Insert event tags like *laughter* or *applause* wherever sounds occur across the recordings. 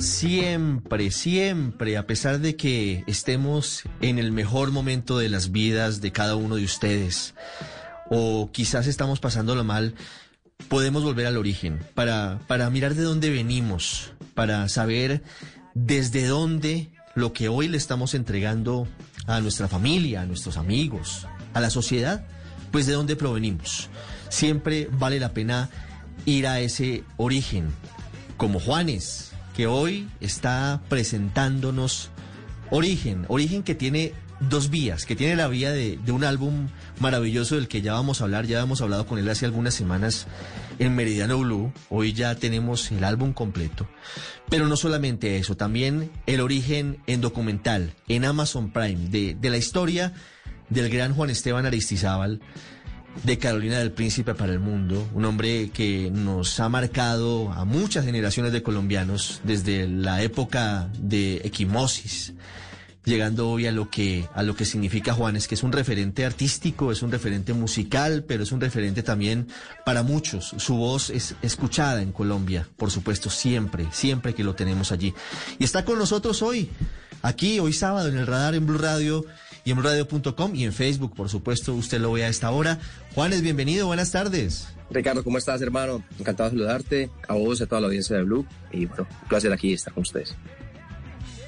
Siempre, siempre, a pesar de que estemos en el mejor momento de las vidas de cada uno de ustedes, o quizás estamos pasándolo mal, podemos volver al origen para, para mirar de dónde venimos, para saber desde dónde lo que hoy le estamos entregando a nuestra familia, a nuestros amigos, a la sociedad, pues de dónde provenimos. Siempre vale la pena ir a ese origen, como Juanes, que hoy está presentándonos Origen, Origen que tiene dos vías, que tiene la vía de, de, un álbum maravilloso del que ya vamos a hablar, ya hemos hablado con él hace algunas semanas en Meridiano Blue, hoy ya tenemos el álbum completo, pero no solamente eso, también el origen en documental, en Amazon Prime, de, de la historia del gran Juan Esteban Aristizábal, de Carolina del Príncipe para el mundo, un hombre que nos ha marcado a muchas generaciones de colombianos desde la época de Equimosis, llegando hoy a lo que a lo que significa Juanes, que es un referente artístico, es un referente musical, pero es un referente también para muchos. Su voz es escuchada en Colombia, por supuesto, siempre, siempre que lo tenemos allí. Y está con nosotros hoy, aquí, hoy sábado, en el radar en Blue Radio y en radio.com y en Facebook, por supuesto, usted lo ve a esta hora. Juanes, bienvenido, buenas tardes. Ricardo, ¿cómo estás, hermano? Encantado de saludarte, a vos, a toda la audiencia de Blue, y bueno, un placer aquí estar con ustedes.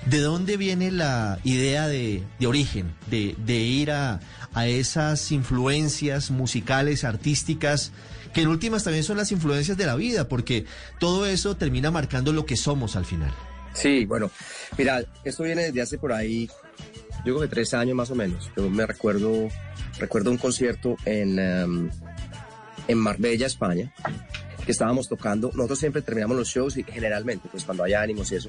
¿De dónde viene la idea de, de origen, de, de ir a, a, esas influencias musicales, artísticas, que en últimas también son las influencias de la vida, porque todo eso termina marcando lo que somos al final? Sí, bueno, mira, esto viene desde hace por ahí yo creo que tres años más o menos. Yo me recuerdo, recuerdo un concierto en, um, en Marbella, España, que estábamos tocando. Nosotros siempre terminamos los shows y generalmente, pues cuando hay ánimos y eso,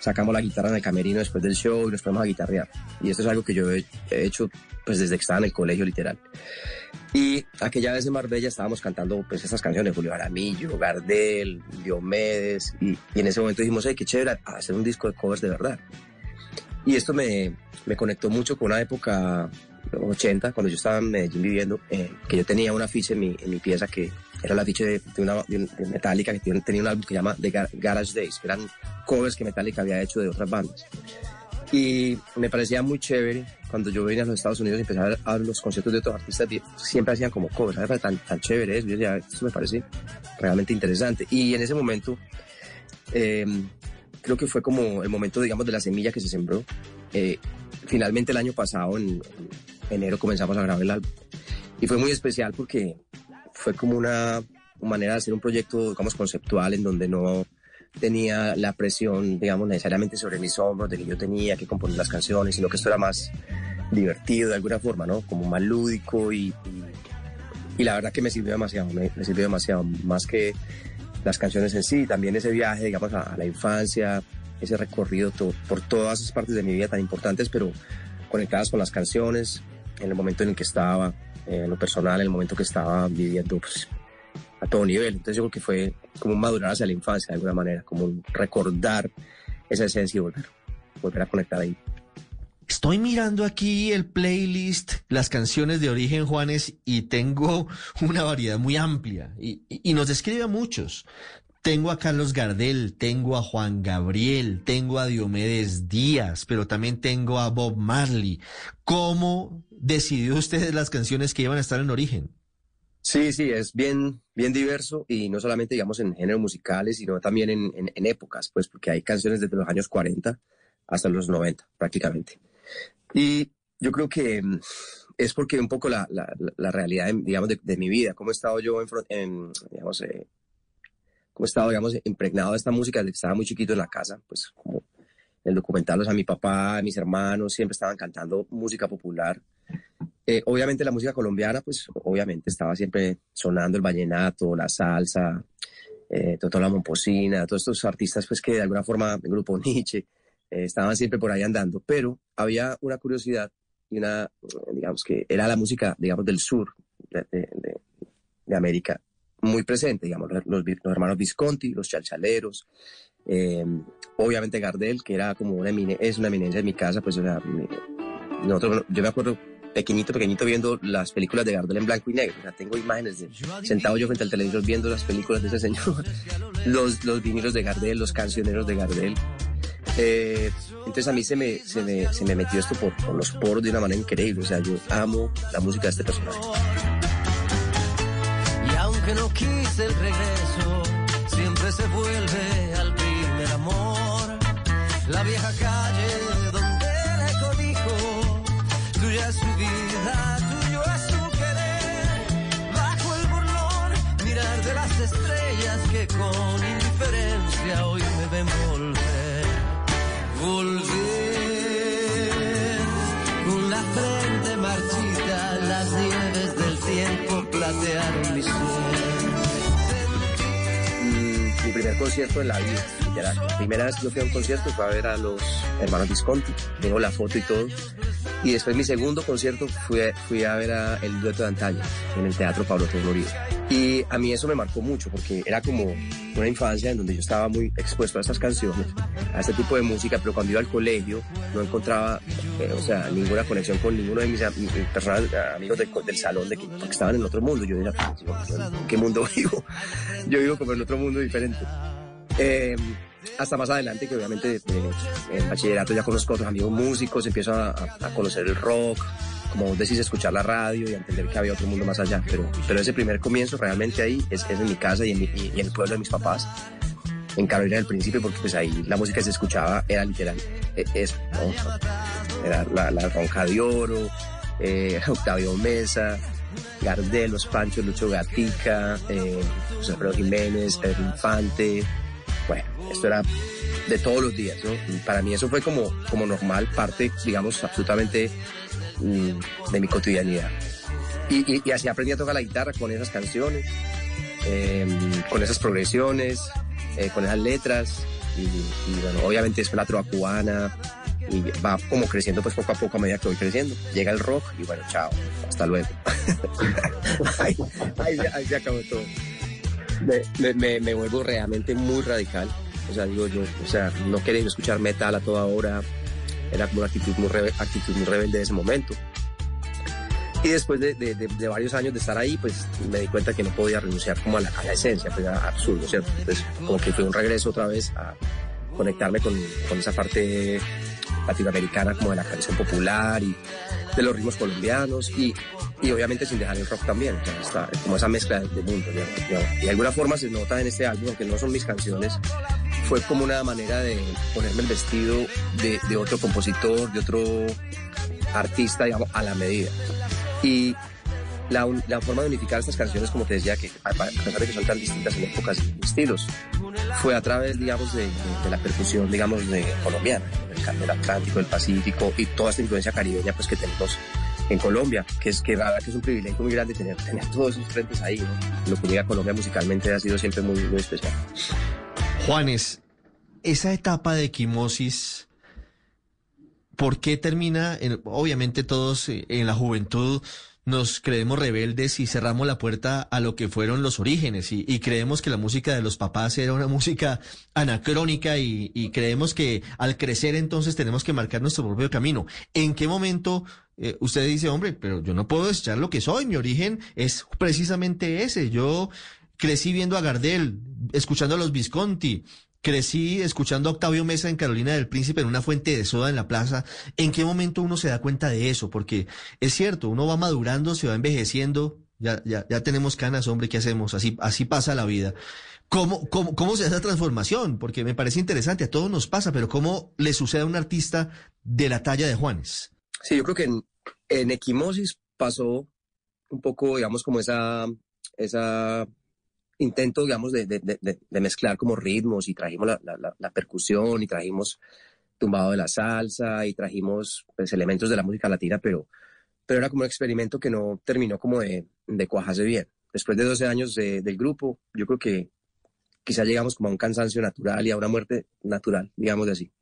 sacamos la guitarra en el camerino después del show y nos ponemos a guitarrear. Y esto es algo que yo he, he hecho pues desde que estaba en el colegio literal. Y aquella vez en Marbella estábamos cantando pues estas canciones, Julio Aramillo, Gardel, Diomedes, y, y en ese momento dijimos, hey, qué chévere hacer un disco de covers de verdad. Y esto me, me conectó mucho con una época 80, cuando yo estaba en Medellín viviendo, eh, que yo tenía un afiche en mi, en mi pieza que era el afiche de, de una de Metallica, que tiene, tenía un álbum que se llama The Garage Days, que eran covers que Metallica había hecho de otras bandas. Y me parecía muy chévere cuando yo venía a los Estados Unidos y empecé a ver, los conciertos de otros artistas, siempre hacían como covers, ¿sabes? Tan, tan chévere eso, yo decía, esto me parece realmente interesante. Y en ese momento, eh, creo que fue como el momento, digamos, de la semilla que se sembró. Eh, finalmente el año pasado, en, en, enero, comenzamos a grabar el álbum. Y fue muy especial porque fue como una manera de hacer un proyecto, digamos, conceptual en donde no tenía la presión, digamos, necesariamente sobre mis hombros de que yo tenía que componer las canciones, sino que esto era más divertido de alguna forma, ¿no? Como más lúdico y, y, y la verdad que me sirvió demasiado, me, me sirvió demasiado, más que las canciones en sí, también ese viaje, digamos, a, a la infancia, ese recorrido por todas esas partes de mi vida tan importantes, pero conectadas con las canciones, en el momento en el que estaba, eh, en lo personal, en el momento que estaba viviendo pues, a todo nivel. Entonces yo creo que fue como madurar hacia la infancia de alguna manera, como recordar esa esencia y volver, volver a conectar ahí. Estoy mirando aquí el playlist, las canciones de origen Juanes y tengo *laughs* una variedad muy amplia y, nos describe a muchos. Tengo a Carlos Gardel, tengo a Juan Gabriel, tengo a Diomedes Díaz, pero también tengo a Bob Marley. ¿Cómo decidió ustedes las canciones que iban a estar en origen? Sí, sí, es bien, bien diverso y no solamente, digamos, en géneros musicales, sino también en, en épocas, pues, porque hay canciones desde los años 40 hasta los 90, prácticamente. Y yo creo que mm, es porque un poco la, la, la realidad, digamos, de, de, mi vida, cómo he estado yo, en, en digamos, eh, cómo he estado, digamos, impregnado de esta música desde que estaba muy chiquito en la casa, pues como en el documental, o sea, mi papá, mis hermanos siempre estaban cantando música popular. Eh, obviamente la música colombiana, pues obviamente estaba siempre sonando el vallenato, la salsa, eh, Totó la Momposina, todos estos artistas, pues que de alguna forma, el grupo *laughs* Nietzsche, eh, estaban siempre por ahí andando, pero había una curiosidad y una, digamos que era la música, digamos, del sur de, de, de América muy presente, digamos, los, los, hermanos Visconti, los chalchaleros, eh, obviamente Gardel, que era como una es una eminencia en mi casa, pues o sea, nosotros, yo me acuerdo pequeñito, pequeñito viendo las películas de Gardel en blanco y negro. O sea, tengo imágenes de sentado yo frente al televisor viendo las películas de ese señor, *laughs* los, los vinilos de Gardel, los cancioneros de Gardel. Eh, entonces a mí se me, se me, se me metió esto por, por, los poros de una manera increíble. O sea, yo amo la música de este personaje. Y aunque no quise el regreso, siempre se vuelve al primer amor. La vieja calle concierto en la vida, literal. La primera vez que yo fui a un concierto fue a ver a los hermanos Visconti, tengo la foto y todo. Y después mi segundo concierto fui fui a ver a el dueto de antaño en el Teatro Pablo Tenorio. Y a mí eso me marcó mucho porque era como una infancia en donde yo estaba muy expuesto a estas canciones, a este tipo de música, pero cuando iba al colegio no encontraba, eh, o sea, ninguna conexión con ninguno de mis, amigos de- del salón de que, porque estaban en otro mundo. Yo decía, "Pues, yo- yo, ¿en qué mundo *laughs* vivo? Yo vivo como en otro mundo diferente. Eh, hasta más adelante, que obviamente eh, en bachillerato ya conozco a otros amigos músicos, empiezo a- a conocer el rock, como vos decís, escuchar la radio y entender que había otro mundo más allá. Pero, pero ese primer comienzo realmente ahí es, es en mi casa y en, mi- el pueblo de mis papás, en Carolina del Príncipe, porque pues ahí la música que se escuchaba era literal eh, eso. Era la, la Ronca de Oro, eh, *laughs* Octavio Mesa, Gardel, Los Panchos, Lucho Gatica, eh, José Alfredo Jiménez, Pedro Infante. Bueno, esto era de todos los días, ¿no? Para mí eso fue como, como normal, parte, digamos, absolutamente mm, de mi cotidianidad. Y, así aprendí a tocar la guitarra con esas canciones, eh, con esas progresiones, eh, con esas letras. Y, y, bueno, obviamente después la trova cubana. Y va como creciendo pues poco a poco a medida que voy creciendo. Llega el rock y bueno, chao, hasta luego. *laughs* ahí, ahí se- acabó todo. Me, vuelvo realmente muy radical. O sea, digo yo, o sea, no quería escuchar metal a toda hora. Era como una actitud muy, rebe- actitud muy rebelde de ese momento. Y después de, de- de- de varios años de estar ahí, pues me di cuenta que no podía renunciar como a la, a la esencia, pues era absurdo, ¿cierto? Entonces, como que fue un regreso otra vez a conectarme con, con esa parte latinoamericana como de la canción popular y de los ritmos colombianos y, y obviamente sin dejar el rock también, está como esa mezcla de digamos, digamos. Y de alguna forma se nota en este álbum, aunque no son mis canciones, fue como una manera de ponerme el vestido de, de otro compositor, de otro artista, digamos, a la medida. Y la, la forma de unificar estas canciones, como te decía, que a, pesar de que son tan distintas en épocas y estilos, fue a través, digamos, de, de- de la percusión, digamos, de colombiana, del, del Atlántico, del Pacífico y toda esta influencia caribeña, pues, que tenemos en Colombia, que es que, verdad que es un privilegio muy grande tener, tener todos esos frentes ahí, ¿no? Lo que llega a Colombia musicalmente ha sido siempre muy, muy especial. Juanes, esa etapa de equimosis, ¿por qué termina? en- obviamente todos eh, en la juventud nos creemos rebeldes y cerramos la puerta a lo que fueron los orígenes y, y creemos que la música de los papás era una música anacrónica y, y creemos que al crecer entonces tenemos que marcar nuestro propio camino. ¿En qué momento eh, usted dice, hombre, pero yo no puedo desechar lo que soy, mi origen es precisamente ese, yo crecí viendo a Gardel, escuchando a los Visconti, crecí escuchando a Octavio Mesa en Carolina del Príncipe en una fuente de soda en la plaza. ¿En qué momento uno se da cuenta de eso? Porque es cierto, uno va madurando, se va envejeciendo, ya, ya, ya tenemos canas, hombre, ¿qué hacemos? Así, así pasa la vida. ¿Cómo, cómo, ¿Cómo se hace esa transformación? Porque me parece interesante, a todos nos pasa, pero ¿cómo le sucede a un artista de la talla de Juanes? Sí, yo creo que en, en Equimosis pasó un poco, digamos, como esa, esa intento, digamos, de, de, de, de mezclar como ritmos y trajimos la, la, la, percusión y trajimos tumbado de la salsa y trajimos pues, elementos de la música latina, pero, pero era como un experimento que no terminó como de, cuajarse bien. Después de 12 años de, del grupo, yo creo que quizá llegamos como a un cansancio natural y a una muerte natural, digamos de así,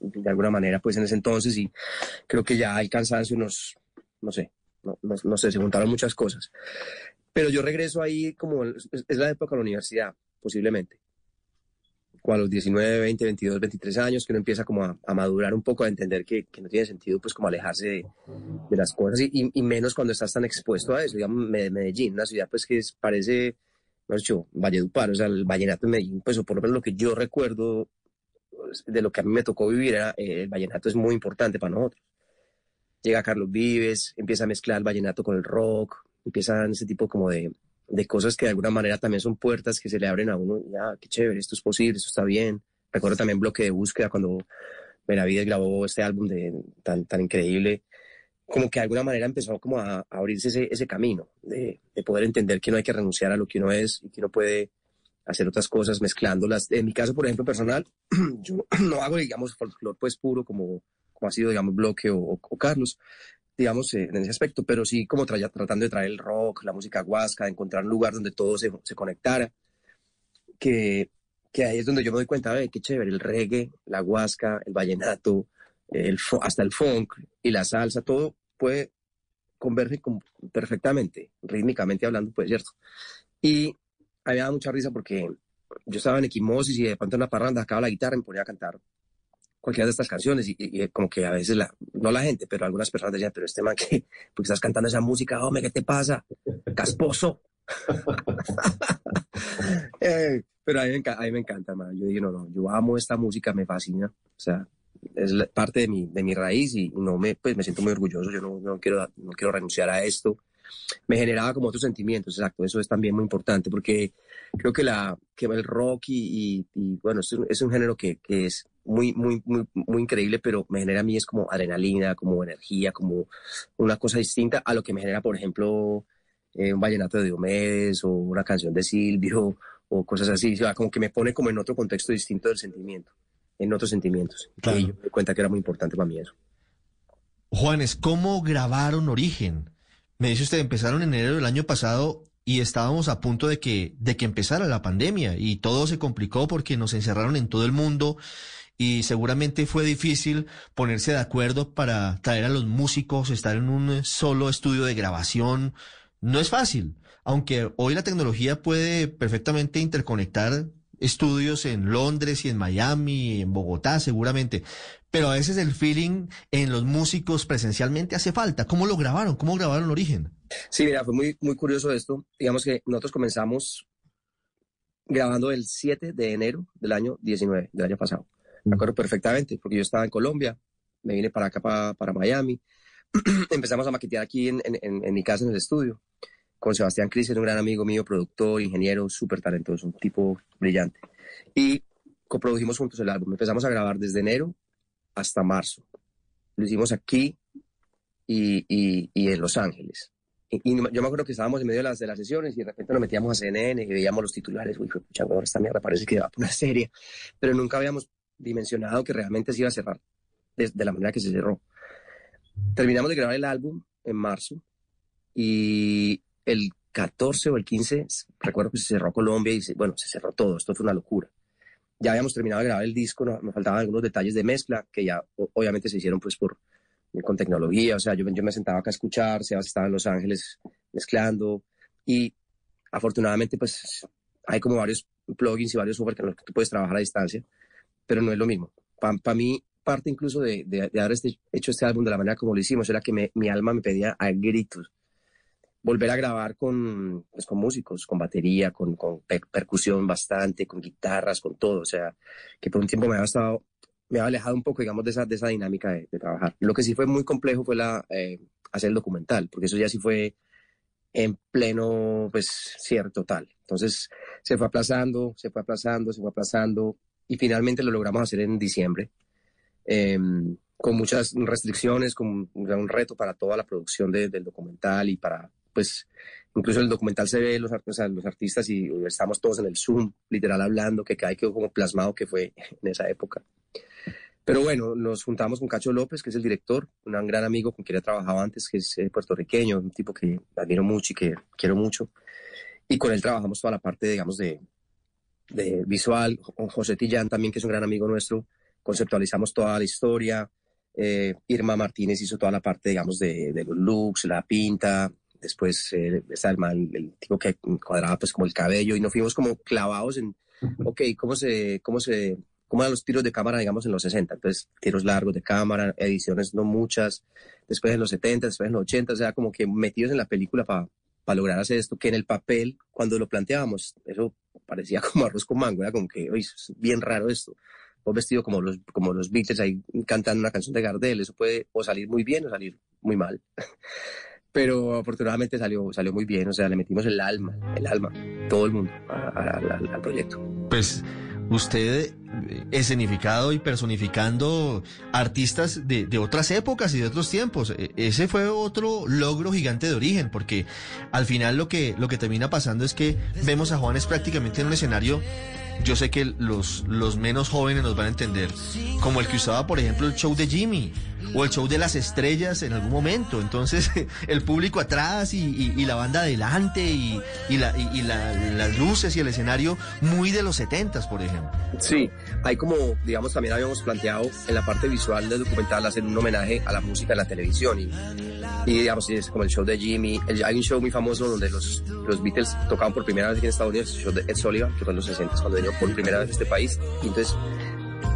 de alguna manera, pues en ese entonces y creo que ya el cansancio nos, no sé, no, no, no sé, se juntaron muchas cosas. Pero yo regreso ahí como, es, la época de la universidad, posiblemente. A los 19, 20, 22, 23 años, que uno empieza como a, madurar un poco, a entender que, no tiene sentido pues como alejarse de, las cosas y, menos cuando estás tan expuesto a eso. Digamos, Medellín, una ciudad pues que es, parece, no sé, Valledupar, o sea, el vallenato de Medellín, pues o por lo menos lo que yo recuerdo de lo que a mí me tocó vivir era eh, el vallenato es muy importante para nosotros. Llega Carlos Vives, empieza a mezclar el vallenato con el rock, empiezan ese tipo como de, de cosas que de alguna manera también son puertas que se le abren a uno. Ya, qué chévere, esto es posible, esto está bien. Recuerdo también Bloque de Búsqueda cuando Benavides grabó este álbum de, tan, tan increíble. Como que de alguna manera empezó como a, abrirse ese, ese camino de, de, poder entender que no hay que renunciar a lo que uno es y que uno puede hacer otras cosas mezclándolas. En mi caso, por ejemplo, personal, *clears throat* yo *clears throat* no hago, digamos, folclore pues puro como, como ha sido, digamos, Bloque o Carlos, digamos, eh, en ese aspecto, pero sí como tra tratando de traer el rock, la música huasca, de encontrar un lugar donde todo se, se conectara, que, que, ahí es donde yo me doy cuenta de qué chévere, el reggae, la huasca, el vallenato, el, hasta el funk y la salsa, todo puede converger perfectamente, rítmicamente hablando, pues cierto. Y a mí me da mucha risa porque yo estaba en equimosis y de pronto en una parranda sacaba la guitarra y me ponía a cantar cualquiera de estas canciones y, y, como que a veces, la, no la gente, pero algunas personas decían, pero este man que, porque estás cantando esa música, hombre, ¿qué te pasa? Casposo. *laughs* eh, pero a mí, me, a mí me encanta, man. Yo digo, no, no, yo amo esta música, me fascina. O sea, es parte de mi, de mi raíz y no me, pues me siento muy orgulloso. Yo no, no, quiero, no quiero renunciar a esto. Me generaba como otros sentimientos, exacto. Eso es también muy importante porque creo que, la, que el rock y, y, y bueno, es un, es un género que, que es muy, muy, muy, muy increíble, pero me genera a mí es como adrenalina, como energía, como una cosa distinta a lo que me genera, por ejemplo, eh, un vallenato de Diomedes o una canción de Silvio o cosas así. O sea, como que me pone como en otro contexto distinto del sentimiento, en otros sentimientos. Claro. Y yo me di cuenta que era muy importante para mí eso. Juanes, ¿cómo grabaron Origen? Me dice usted, empezaron en enero del año pasado y estábamos a punto de que, de que empezara la pandemia y todo se complicó porque nos encerraron en todo el mundo y seguramente fue difícil ponerse de acuerdo para traer a los músicos, estar en un solo estudio de grabación. No es fácil, aunque hoy la tecnología puede perfectamente interconectar estudios en Londres y en Miami, en Bogotá seguramente, pero a veces el feeling en los músicos presencialmente hace falta. ¿Cómo lo grabaron? ¿Cómo grabaron Origen? Sí, mira, fue muy, muy curioso esto. Digamos que nosotros comenzamos grabando el 7 de enero del año 19, del año pasado. Me acuerdo perfectamente, porque yo estaba en Colombia, me vine para acá, para, para Miami. *clears throat* Empezamos a maquetear aquí en, en, en, mi casa, en el estudio, con Sebastián Cris, un gran amigo mío, productor, ingeniero, súper talentoso, un tipo brillante. Y coprodujimos juntos el álbum. Empezamos a grabar desde enero hasta marzo. Lo hicimos aquí y, y, y en Los Ángeles. Y, y, yo me acuerdo que estábamos en medio de las, de las sesiones y de repente nos metíamos a CNN y veíamos los titulares. Uy, pucha, ahora esta mierda parece que va por una serie. Pero nunca habíamos dimensionado que realmente se iba a cerrar de, de, la manera que se cerró. Terminamos de grabar el álbum en marzo y el 14 o el 15, recuerdo que se cerró Colombia y se, bueno, se cerró todo, esto fue una locura. Ya habíamos terminado de grabar el disco, no, me faltaban algunos detalles de mezcla que ya obviamente se hicieron pues por con tecnología, o sea, yo, yo me sentaba acá a escuchar, Sebas estaba en Los Ángeles mezclando y afortunadamente pues hay como varios plugins y varios software con los que tú puedes trabajar a distancia pero no es lo mismo. Para pa mí, parte incluso de, de, de haber este, hecho este álbum de la manera como lo hicimos, era que me, mi alma me pedía a gritos volver a grabar con, pues, con músicos, con batería, con, con per percusión bastante, con guitarras, con todo. O sea, que por un tiempo me había estado, me había alejado un poco, digamos, de esa, de esa dinámica de, de trabajar. Lo que sí fue muy complejo fue la, eh, hacer el documental, porque eso ya sí fue en pleno, pues, cierre total. Entonces, se fue aplazando, se fue aplazando, se fue aplazando y finalmente lo logramos hacer en diciembre, eh, con muchas restricciones, con un reto para toda la producción de, del documental y para, pues, incluso el documental se ve los, o sea, los artistas y estamos todos en el Zoom, literal hablando, que hay quedó como plasmado que fue *laughs* en esa época. Pero bueno, nos juntamos con Cacho López, que es el director, un gran amigo con quien he trabajado antes, que es eh, puertorriqueño, un tipo que admiro mucho y que quiero mucho. Y con él trabajamos toda la parte, digamos, de, de visual, con José Tillán también, que es un gran amigo nuestro, conceptualizamos toda la historia. Eh, Irma Martínez hizo toda la parte, digamos, de, de los looks, la pinta. Después eh, está el, el, el, tipo que cuadraba pues como el cabello y nos fuimos como clavados en, ok, ¿cómo se, cómo se, cómo eran los tiros de cámara, digamos, en los 60? Entonces, tiros largos de cámara, ediciones no muchas, después en los 70, después en los 80, o sea, como que metidos en la película para para lograr hacer esto, que en el papel, cuando lo planteábamos, eso parecía *laughs* como arroz con mango, era como que, oye, es bien raro esto, vos vestido como los, como los Beatles ahí cantando una canción de Gardel, eso puede o salir muy bien o salir muy mal. *laughs* Pero afortunadamente salió, salió muy bien, o sea, le metimos el alma, el alma, todo el mundo al proyecto. Pues usted eh, escenificado y personificando artistas de, de, otras épocas y de otros tiempos. E, ese fue otro logro gigante de origen, porque al final lo que, lo que termina pasando es que vemos a Juanes prácticamente en un escenario yo sé que los, los menos jóvenes nos van a entender, como el que usaba, por ejemplo, el show de Jimmy o el show de las estrellas en algún momento. Entonces, *laughs* el público atrás y, la banda adelante y, la, la, las luces y el escenario muy de los setentas, por ejemplo. Sí, hay como, digamos, también habíamos planteado en la parte visual del documental hacer un homenaje a la música de la televisión y, y digamos, es como el show de Jimmy. hay un show muy famoso donde los, los Beatles tocaban por primera vez aquí en Estados Unidos, el show de Ed Sullivan, que fue en los 60 cuando vino por primera vez a este país. Y entonces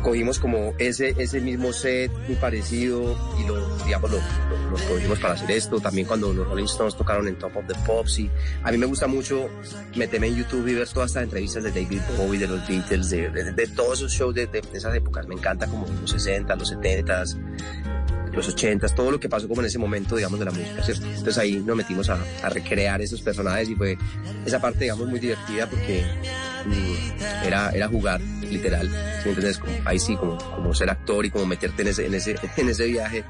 cogimos como ese, ese mismo set muy parecido y lo, digamos, lo, lo, cogimos para hacer esto. También cuando los Rolling Stones tocaron en Top of the Pops. Y a mí me gusta mucho meterme en YouTube y ver todas estas entrevistas de David Bowie, de los Beatles, de, de, todos esos shows de, de, esas épocas. Me encanta como los 60, los 70, los 80, todo lo que pasó como en ese momento, digamos, de la música, ¿cierto? Entonces ahí nos metimos a, a recrear esos personajes y fue esa parte, digamos, muy divertida porque era, era jugar, literal, ¿sí? Entonces, como, ahí sí, como, como ser actor y como meterte en ese, en ese, *laughs* en ese viaje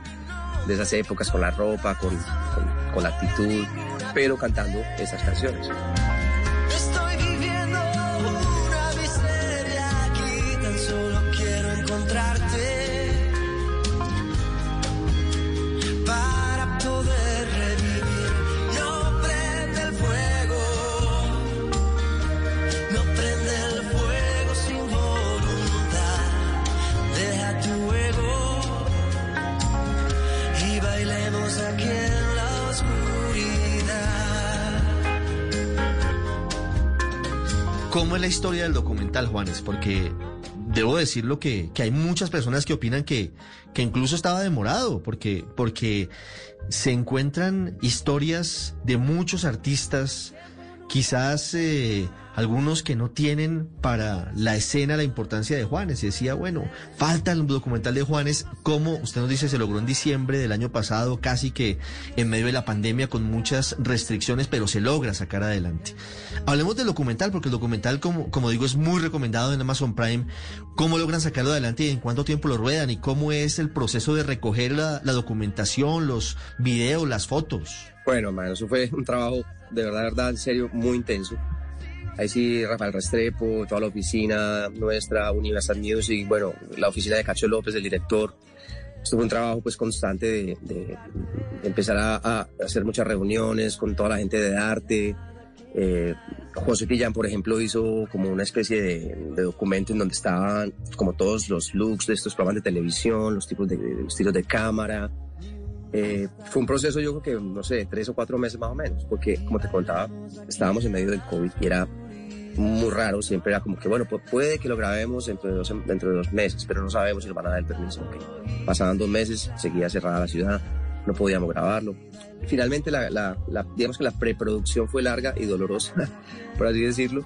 de esas épocas con la ropa, con, con, con la actitud, pero cantando esas canciones. ¿Cómo es la historia del documental, Juanes? Porque debo decirlo que, que hay muchas personas que opinan que, que incluso estaba demorado, porque, porque se encuentran historias de muchos artistas, quizás eh, algunos que no tienen para la escena la importancia de Juanes. Y decía, bueno, falta el documental de Juanes, como usted nos dice, se logró en diciembre del año pasado, casi que en medio de la pandemia con muchas restricciones, pero se logra sacar adelante. Hablemos del documental, porque el documental, como, como digo, es muy recomendado en Amazon Prime. ¿Cómo logran sacarlo adelante y en cuánto tiempo lo ruedan? ¿Y cómo es el proceso de recoger la, la documentación, los videos, las fotos? Bueno, man, eso fue un trabajo de verdad, de verdad, en serio, muy intenso. Ahí sí, Rafael Restrepo, toda la oficina nuestra, Universal Music, bueno, la oficina de Cacho López, el director. Esto fue un trabajo pues constante de, de empezar a, a, hacer muchas reuniones con toda la gente de arte. Eh, José Pillán, por ejemplo, hizo como una especie de, de, documento en donde estaban como todos los looks de estos programas de televisión, los tipos de, de estilos de cámara. Eh, fue un proceso, yo creo que, no sé, tres o cuatro meses más o menos, porque como te contaba, estábamos en medio del COVID y era muy raro, siempre era como que, bueno, pues puede que lo grabemos dentro de dos, dentro de dos meses, pero no sabemos si nos van a dar el permiso. Okay. Pasaban dos meses, seguía cerrada la ciudad, no podíamos grabarlo. Finalmente, la, la, la, digamos que la preproducción fue larga y dolorosa, *laughs* por así decirlo,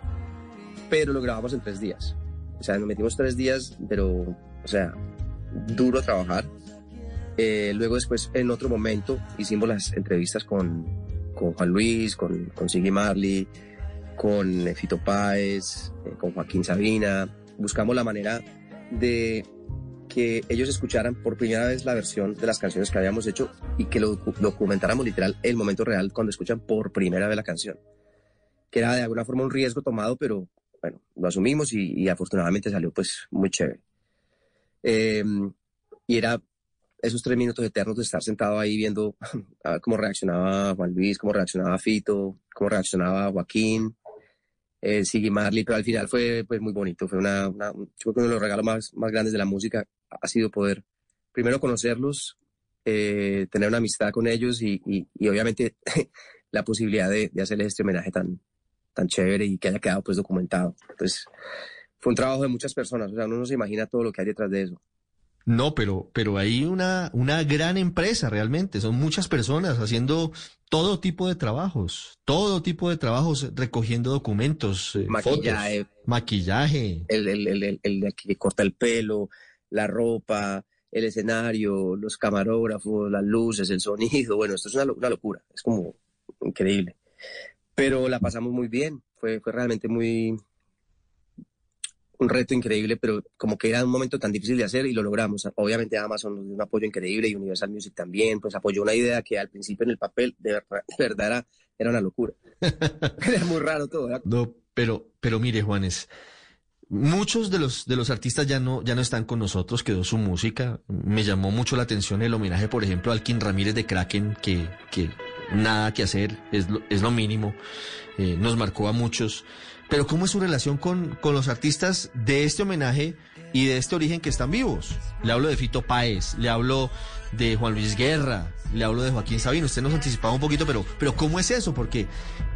pero lo grabamos en tres días. O sea, nos metimos tres días, pero, o sea, duro trabajar. Eh, luego después, en otro momento, hicimos las entrevistas con, con Juan Luis, con, con Siggy Marley, con Fito Páez, eh, con Joaquín Sabina. Buscamos la manera de que ellos escucharan por primera vez la versión de las canciones que habíamos hecho y que lo documentáramos literal el momento real cuando escuchan por primera vez la canción. Que era de alguna forma un riesgo tomado, pero bueno, lo asumimos y, y afortunadamente salió pues muy chévere. Eh, y era esos tres minutos eternos de estar sentado ahí viendo *laughs* cómo reaccionaba Juan Luis, cómo reaccionaba Fito, cómo reaccionaba Joaquín, eh, Siggy Marley, pero al final fue pues, muy bonito. Fue una, una, yo creo que uno de los regalos más, más grandes de la música ha sido poder primero conocerlos, eh, tener una amistad con ellos y, y, y obviamente *laughs* la posibilidad de, de, hacerles este homenaje tan, tan chévere y que haya quedado pues documentado. Entonces, fue un trabajo de muchas personas, o sea, uno no se imagina todo lo que hay detrás de eso. No, pero, pero hay una, una gran empresa realmente. Son muchas personas haciendo todo tipo de trabajos, todo tipo de trabajos, recogiendo documentos, eh, Maquillaje. fotos, maquillaje. El, el, el, el- que corta el pelo, la ropa, el escenario, los camarógrafos, las luces, el sonido. Bueno, esto es una, una locura. Es como increíble. Pero la pasamos muy bien. Fue, fue realmente muy, un reto increíble, pero como que era un momento tan difícil de hacer y lo logramos. Obviamente Amazon nos dio un apoyo increíble y Universal Music también, pues apoyó una idea que al principio en el papel de verdad, de verdad era, era una locura. *laughs* era muy raro todo. No, pero, pero mire, Juanes, muchos de los, de los artistas ya no, ya no están con nosotros, quedó su música. Me llamó mucho la atención el homenaje, por ejemplo, a Alkin Ramírez de Kraken, que, que nada que hacer, es lo, es lo mínimo. Eh, nos marcó a muchos. Pero ¿cómo es su relación con, con los artistas de este homenaje y de este origen que están vivos? Le hablo de Fito Páez, le hablo de Juan Luis Guerra, le hablo de Joaquín Sabino. Usted nos anticipaba un poquito, pero, pero ¿cómo es eso? Porque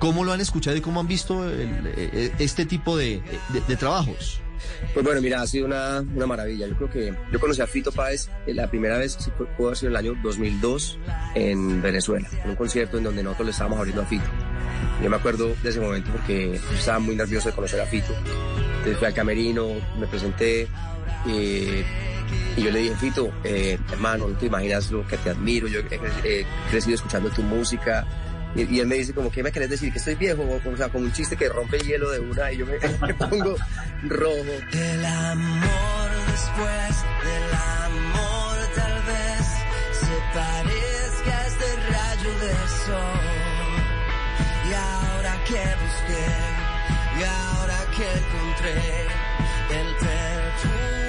¿cómo lo han escuchado y cómo han visto el- eh, este tipo de, de- de trabajos? Pues bueno, mira, ha sido una, una maravilla. Yo creo que yo conocí a Fito Páez eh, la primera vez, fue- pudo haber sido en el año 2002 en Venezuela, en un concierto en donde nosotros le estábamos abriendo a Fito. Yo me acuerdo de ese momento porque estaba muy nervioso de conocer a Fito. Entonces fui al camerino, me presenté eh, y yo le dije, Fito, eh, hermano, no te imaginas lo que te admiro, yo he crecido escuchando tu música. Y, él me dice como, ¿qué me querés decir? ¿Que estoy viejo? O, sea, como un chiste que rompe el hielo de una y yo me, *laughs* me pongo rojo. El amor después del amor tal vez se parezca este rayo de sol. Y ahora que busqué, y ahora que encontré el perfume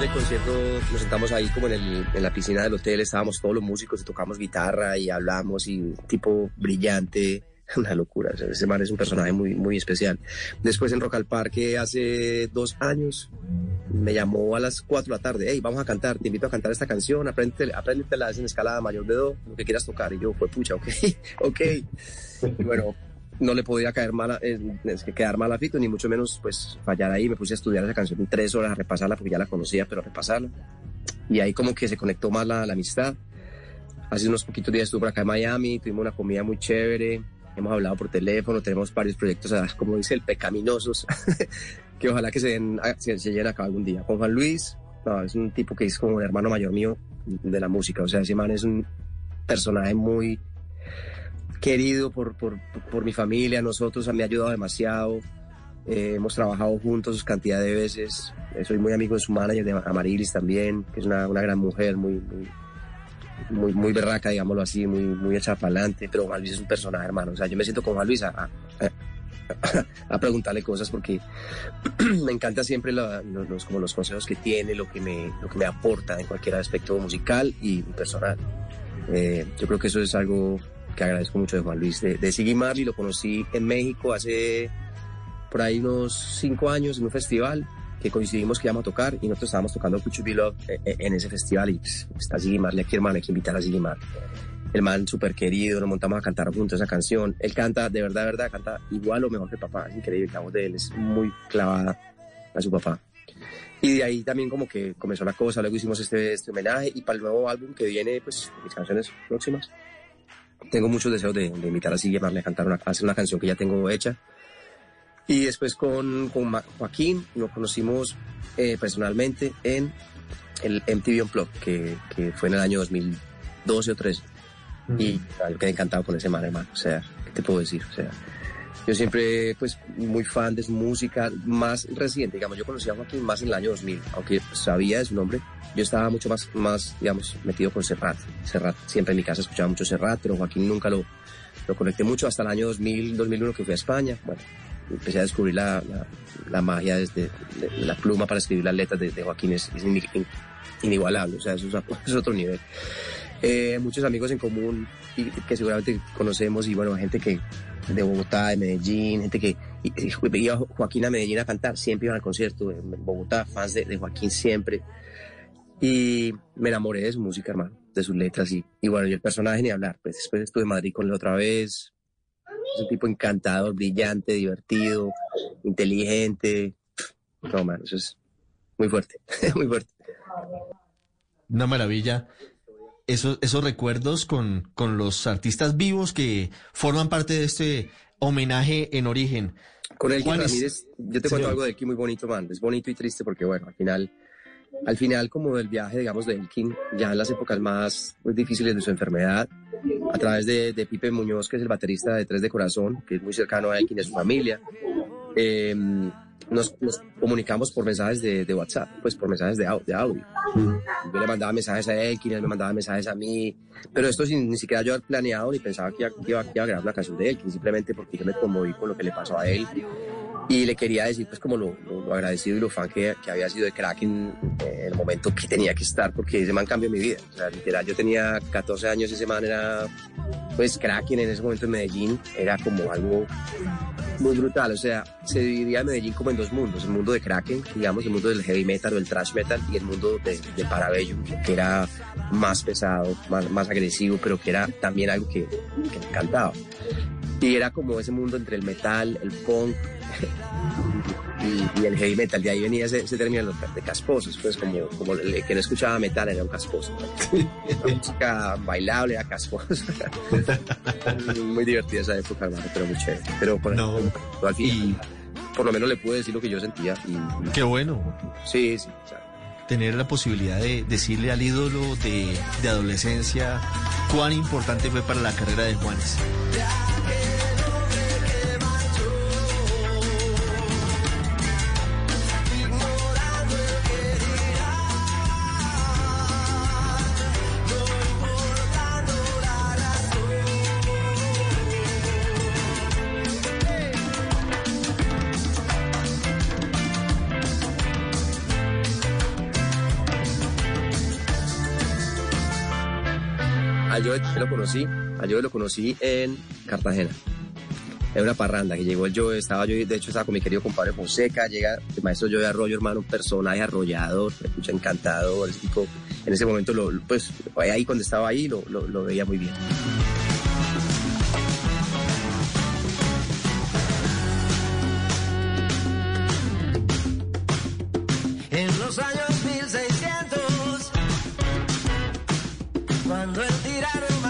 Después del concierto nos sentamos ahí como en, el- en la piscina del hotel, estábamos todos los músicos y tocamos guitarra y hablamos y tipo brillante, *laughs* una locura, ese man es un personaje muy, muy especial. Después en Rock al Parque hace dos años me llamó a las 4 de la tarde, hey, vamos a cantar, te invito a cantar esta canción, apréndete, apréndetela, es en escala mayor de do, lo que quieras tocar. Y yo, fue pucha, ok, *laughs* ok. Y bueno, no le podía caer mal, eh, quedar mal a Fito, ni mucho menos pues fallar ahí. Me puse a estudiar esa canción tres horas, a repasarla porque ya la conocía, pero a repasarla. Y ahí como que se conectó más la, la amistad. Hace unos poquitos días estuve por acá en Miami, tuvimos una comida muy chévere, hemos hablado por teléfono, tenemos varios proyectos, como dice el pecaminosos, *laughs* que ojalá que se, den, ah, se, se lleguen a cabo algún día. Con Juan Luis, no, es un tipo que es como un hermano mayor mío de la música, o sea, ese man es un personaje muy querido por, por, por mi familia, nosotros, me ha ayudado demasiado. Eh, hemos trabajado juntos cantidad de veces. Eh, soy muy amigo de su manager, de Amarilis también, que es una, una gran mujer, muy, muy, muy, muy berraca, digámoslo así, muy, muy hecha para adelante. Pero Juan Luis es un personaje, hermano. O sea, yo me siento con Juan Luis a, a, a- preguntarle cosas porque *clears throat* me encanta siempre la- los- como los consejos que tiene, lo que, me, lo que me aporta en cualquier aspecto musical y personal. Eh, yo creo que eso es algo que agradezco mucho de Juan Luis. De, de Siggy Marley lo conocí en México hace por ahí unos cinco años en un festival que coincidimos que íbamos a tocar y nosotros estábamos tocando Be Love eh, eh, en ese festival y pues, está Siggy Marley aquí, hermano, hay que invitar a Siggy Marley. El man súper querido, nos montamos a cantar juntos esa canción. Él canta, de verdad, de verdad, canta igual o mejor que papá. Es increíble, la voz de él es muy clavada a su papá. Y de ahí también como que comenzó la cosa, luego hicimos este, este homenaje y para el nuevo álbum que viene, pues mis canciones próximas, tengo muchos deseos de, de invitar a Sigue Marley a cantar una, a hacer una canción que ya tengo hecha. Y después con, con Joaquín nos conocimos eh, personalmente en el MTV Unplugged, que, que fue en el año 2012 o 13. Y ah, yo quedé encantado con ese man, hermano. O sea, ¿qué te puedo decir? O sea, yo siempre, pues, muy fan de su música, más reciente, digamos, yo conocí a Joaquín más en el año 2000, aunque sabía de su nombre, yo estaba mucho más, más digamos, metido con Serrat. Serrat, siempre en mi casa escuchaba mucho Serrat, pero Joaquín nunca lo, lo conecté mucho hasta el año 2000, 2001 que fui a España. Bueno, empecé a descubrir la, la, magia desde de, de la pluma para escribir las letras de, Joaquín, es, es ini- in- inigualable, o sea, eso es, eso *laughs* es otro nivel. Eh, muchos amigos en común que seguramente conocemos y bueno, gente que de Bogotá, de Medellín, gente que iba Joaquín a Medellín a cantar, siempre iban al concierto en Bogotá, fans de, de Joaquín siempre. Y me enamoré de su música, hermano, de sus letras y, y bueno, y el personaje ni hablar. Pues después estuve en Madrid con él otra vez. Es un tipo encantador, brillante, divertido, inteligente. No, man, eso es muy fuerte, *laughs* muy fuerte. Una maravilla. Esos, esos recuerdos con, con los artistas vivos que forman parte de este homenaje en origen. Con Elkin ¿Cuál es? Ramírez, yo te Señor. cuento algo de Elkin muy bonito, man. Es bonito y triste porque, bueno, al final, al final como del viaje, digamos, de Elkin, ya en las épocas más pues, difíciles de su enfermedad, a través de, de Pipe Muñoz, que es el baterista de Tres de Corazón, que es muy cercano a Elkin y a su familia, eh, nos, nos comunicamos por mensajes de, de WhatsApp, pues por mensajes de, de audio. Yo le mandaba mensajes a Elkin, él me mandaba mensajes a mí, pero esto sin ni siquiera yo haber planeado ni pensaba que iba, que iba, que iba a grabar una canción de Elkin, simplemente porque yo me conmoví con lo que le pasó a él y le quería decir pues como lo, lo- lo agradecido y lo fan que, que había sido de eh, en el momento que tenía que estar, porque ese man cambió mi vida. O sea, literal, yo tenía 14 años, ese man era pues Kraken en ese momento en Medellín, era como algo muy brutal, o sea, se dividía Medellín como en dos mundos, el mundo de Kraken, digamos, el mundo del heavy metal o el thrash metal y el mundo de, de Parabellum, que era más pesado, más, más agresivo, pero que era también algo que, que me encantaba. Y era como ese mundo entre el metal, el punk *laughs* y, y el heavy metal, de ahí venía ese, ese término de- de casposos, pues como, como el que no escuchaba metal era un casposo. La música bailable era casposo. *laughs* muy divertida esa época, hermano, pero muy chévere. Pero por No. al Y por lo menos le pude decir lo que yo sentía. Y- qué bueno sí, sí. o sea, tener la posibilidad de decirle al ídolo de, de adolescencia cuán importante fue para la carrera de Juanes. Conocí, a Joe lo conocí en Cartagena. Era una parranda que llegó el Joe, estaba yo, de hecho estaba con mi querido compadre Fonseca, llega el maestro Joe Arroyo, hermano, un personaje arrollador, escucha encantador, ese tipo, en ese momento, lo, pues ahí cuando estaba ahí lo, lo, veía muy bien. En los años 1600, cuando el tirano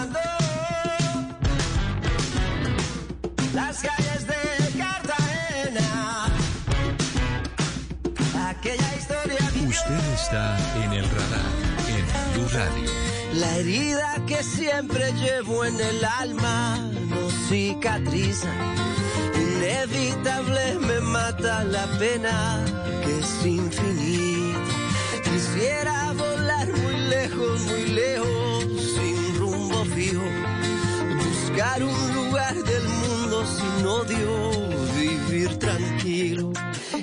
las calles de Cartagena, aquella historia. Usted está en el radar en Blue Radio. La herida que siempre llevo en el alma no cicatriza. Inevitable me mata la pena que es infinita. Quisiera volar muy lejos, muy lejos, sin rumbo fijo. Buscar un lugar del sin odio, vivir tranquilo.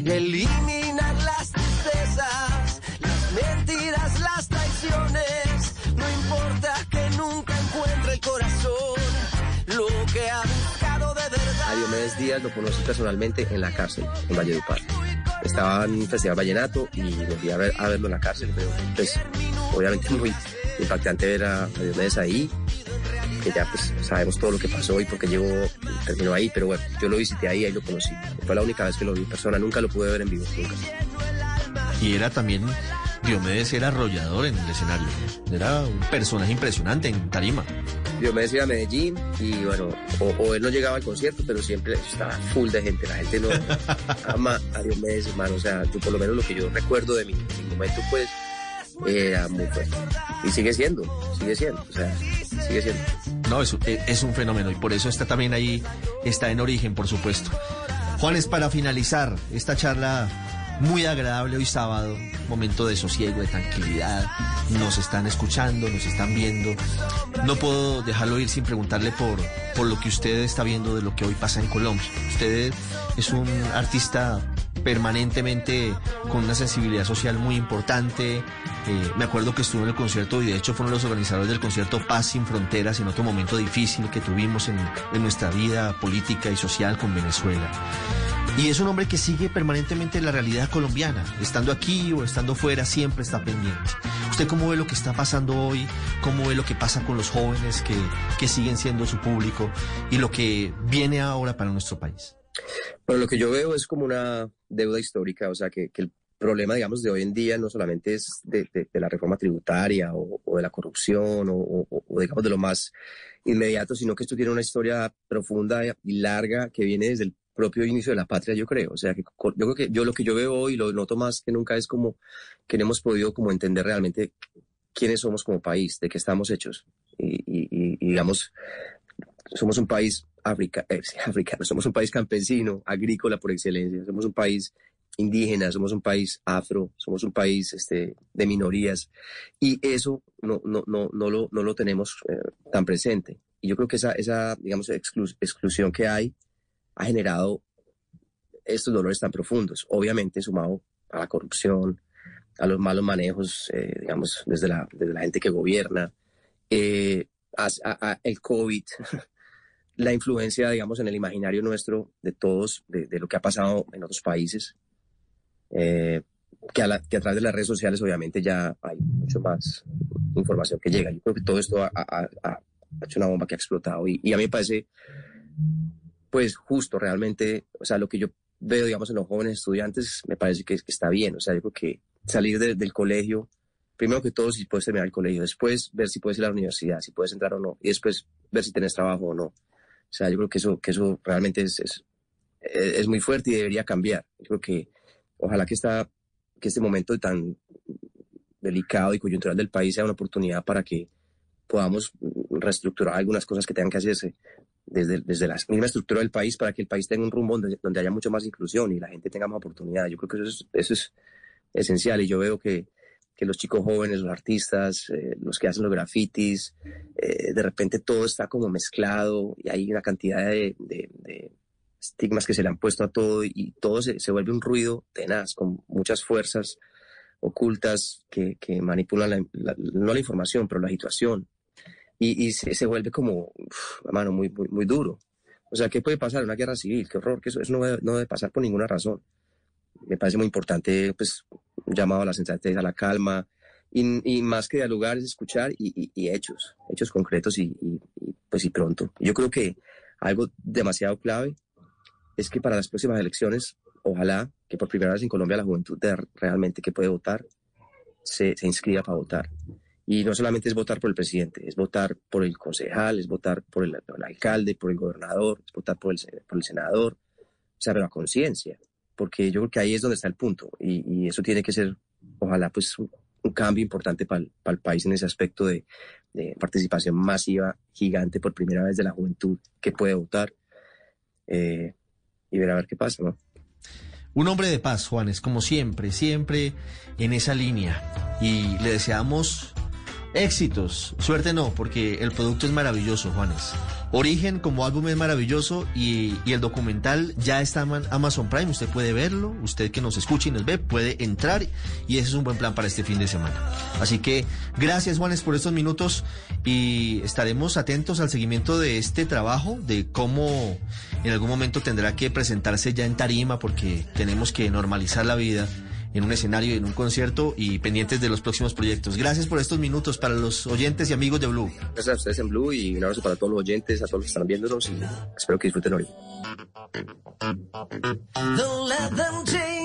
Eliminar las tristezas, las mentiras, las traiciones. No importa que nunca encuentre el corazón lo que ha buscado de verdad. A Diomedes Díaz lo conocí personalmente en la cárcel, en Valledupar. Estaba en un festival vallenato y me fui a, ver, a verlo en la cárcel, pero pues obviamente *laughs* muy impactante ver a Diomedes ahí, que ya pues sabemos todo lo que pasó y por qué llegó, terminó ahí, pero bueno, yo lo visité ahí, ahí lo conocí. Fue la única vez que lo vi en persona, nunca lo pude ver en vivo, nunca. Y era también, Diomedes era arrollador en el escenario. Era un personaje impresionante en tarima. Diomedes iba a Medellín y bueno, o, o él no llegaba al concierto, pero siempre estaba full de gente. La gente no *laughs* ama a Diomedes, hermano. O sea, yo por lo menos lo que yo recuerdo de mi, mi momento, pues, era muy fuerte. Y sigue siendo, sigue siendo, o sea, sigue siendo. No, es, es un fenómeno y por eso está también ahí, está en origen, por supuesto. Juanes, para finalizar esta charla muy agradable hoy sábado, momento de sosiego, de tranquilidad, nos están escuchando, nos están viendo. No puedo dejarlo ir sin preguntarle por, por lo que usted está viendo de lo que hoy pasa en Colombia. Usted es un artista permanentemente con una sensibilidad social muy importante. Eh, me acuerdo que estuvo en el concierto y de hecho fueron los organizadores del concierto Paz sin Fronteras en otro momento difícil que tuvimos en, en nuestra vida política y social con Venezuela. Y es un hombre que sigue permanentemente la realidad colombiana, estando aquí o estando fuera, siempre está pendiente. ¿Usted cómo ve lo que está pasando hoy? ¿Cómo ve lo que pasa con los jóvenes que, que siguen siendo su público y lo que viene ahora para nuestro país? Bueno, lo que yo veo es como una deuda histórica, o sea, que, el problema, digamos, de hoy en día no solamente es de, la reforma tributaria o, de la corrupción o, o, digamos, de lo más inmediato, sino que esto tiene una historia profunda y larga que viene desde el propio inicio de la patria, yo creo. O sea, que yo creo que yo lo que yo veo hoy, lo noto más que nunca, es como que no hemos podido como entender realmente quiénes somos como país, de qué estamos hechos. Y, y, y digamos, somos un país africa, eh, africano, somos un país campesino, agrícola por excelencia, somos un país indígena, somos un país afro, somos un país este, de minorías y eso no, no, no, no, lo, no lo tenemos eh, tan presente. Y yo creo que esa, esa digamos, exclu exclusión que hay ha generado estos dolores tan profundos, obviamente sumado a la corrupción, a los malos manejos, eh, digamos, desde la, desde la gente que gobierna, eh, a, a, el COVID, la influencia, digamos, en el imaginario nuestro de todos, de, lo que ha pasado en otros países, eh, que, a través de las redes sociales obviamente ya hay mucho más información que llega. Yo creo que todo esto ha, ha, ha hecho una bomba que ha explotado y, a mí me parece pues justo realmente, o sea, lo que yo veo, digamos, en los jóvenes estudiantes, me parece que, está bien. O sea, yo creo que salir de, del colegio, primero que todo, si puedes terminar el colegio, después ver si puedes ir a la universidad, si puedes entrar o no, y después ver si tienes trabajo o no. Sea, yo creo que eso, que eso realmente es, es, es muy fuerte y debería cambiar. Yo creo que ojalá que, esta, que este momento tan delicado y coyuntural del país sea una oportunidad para que podamos reestructurar algunas cosas que tengan que hacerse desde, desde la misma estructura del país para que el país tenga un rumbo donde, donde haya mucho más inclusión y la gente tenga más oportunidades. Yo creo que eso es, eso es esencial y yo veo que, que los chicos jóvenes, los artistas, eh, los que hacen los grafitis, eh, de repente todo está como mezclado y hay una cantidad de, estigmas que se le han puesto a todo y todo se, se, vuelve un ruido tenaz con muchas fuerzas ocultas que, que manipulan la, la, no la información, pero la situación y, y se, vuelve como, uf, mano, muy, muy, duro. O sea, ¿qué puede pasar? Una guerra civil, qué horror, que eso, no, no debe pasar por ninguna razón. Me parece muy importante, pues, un llamado a la sensatez, a la calma, y, y más que dialogar es escuchar y, y, y hechos, hechos concretos y, pues, y pronto. Yo creo que algo demasiado clave es que para las próximas elecciones, ojalá que por primera vez en Colombia la juventud de realmente que puede votar se, se inscriba para votar. Y no solamente es votar por el presidente, es votar por el concejal, es votar por el, el alcalde, por el gobernador, es votar por el, por el senador, o sea, pero a conciencia, porque yo creo que ahí es donde está el punto y, eso tiene que ser, ojalá, pues un, cambio importante para el, país en ese aspecto de, de, participación masiva, gigante por primera vez de la juventud que puede votar eh, y ver a ver qué pasa, ¿no? Un hombre de paz, Juanes, como siempre, siempre en esa línea. Y le deseamos Éxitos, suerte no, porque el producto es maravilloso, Juanes. Origen como álbum es maravilloso y, y, el documental ya está en Amazon Prime, usted puede verlo, usted que nos escucha y nos ve puede entrar y ese es un buen plan para este fin de semana. Así que gracias Juanes por estos minutos y estaremos atentos al seguimiento de este trabajo, de cómo en algún momento tendrá que presentarse ya en tarima porque tenemos que normalizar la vida en un escenario, en un concierto y pendientes de los próximos proyectos. Gracias por estos minutos para los oyentes y amigos de Blue. Gracias a ustedes en Blue y un abrazo para todos los oyentes, a todos los que están viéndonos y espero que disfruten hoy. Don't let them change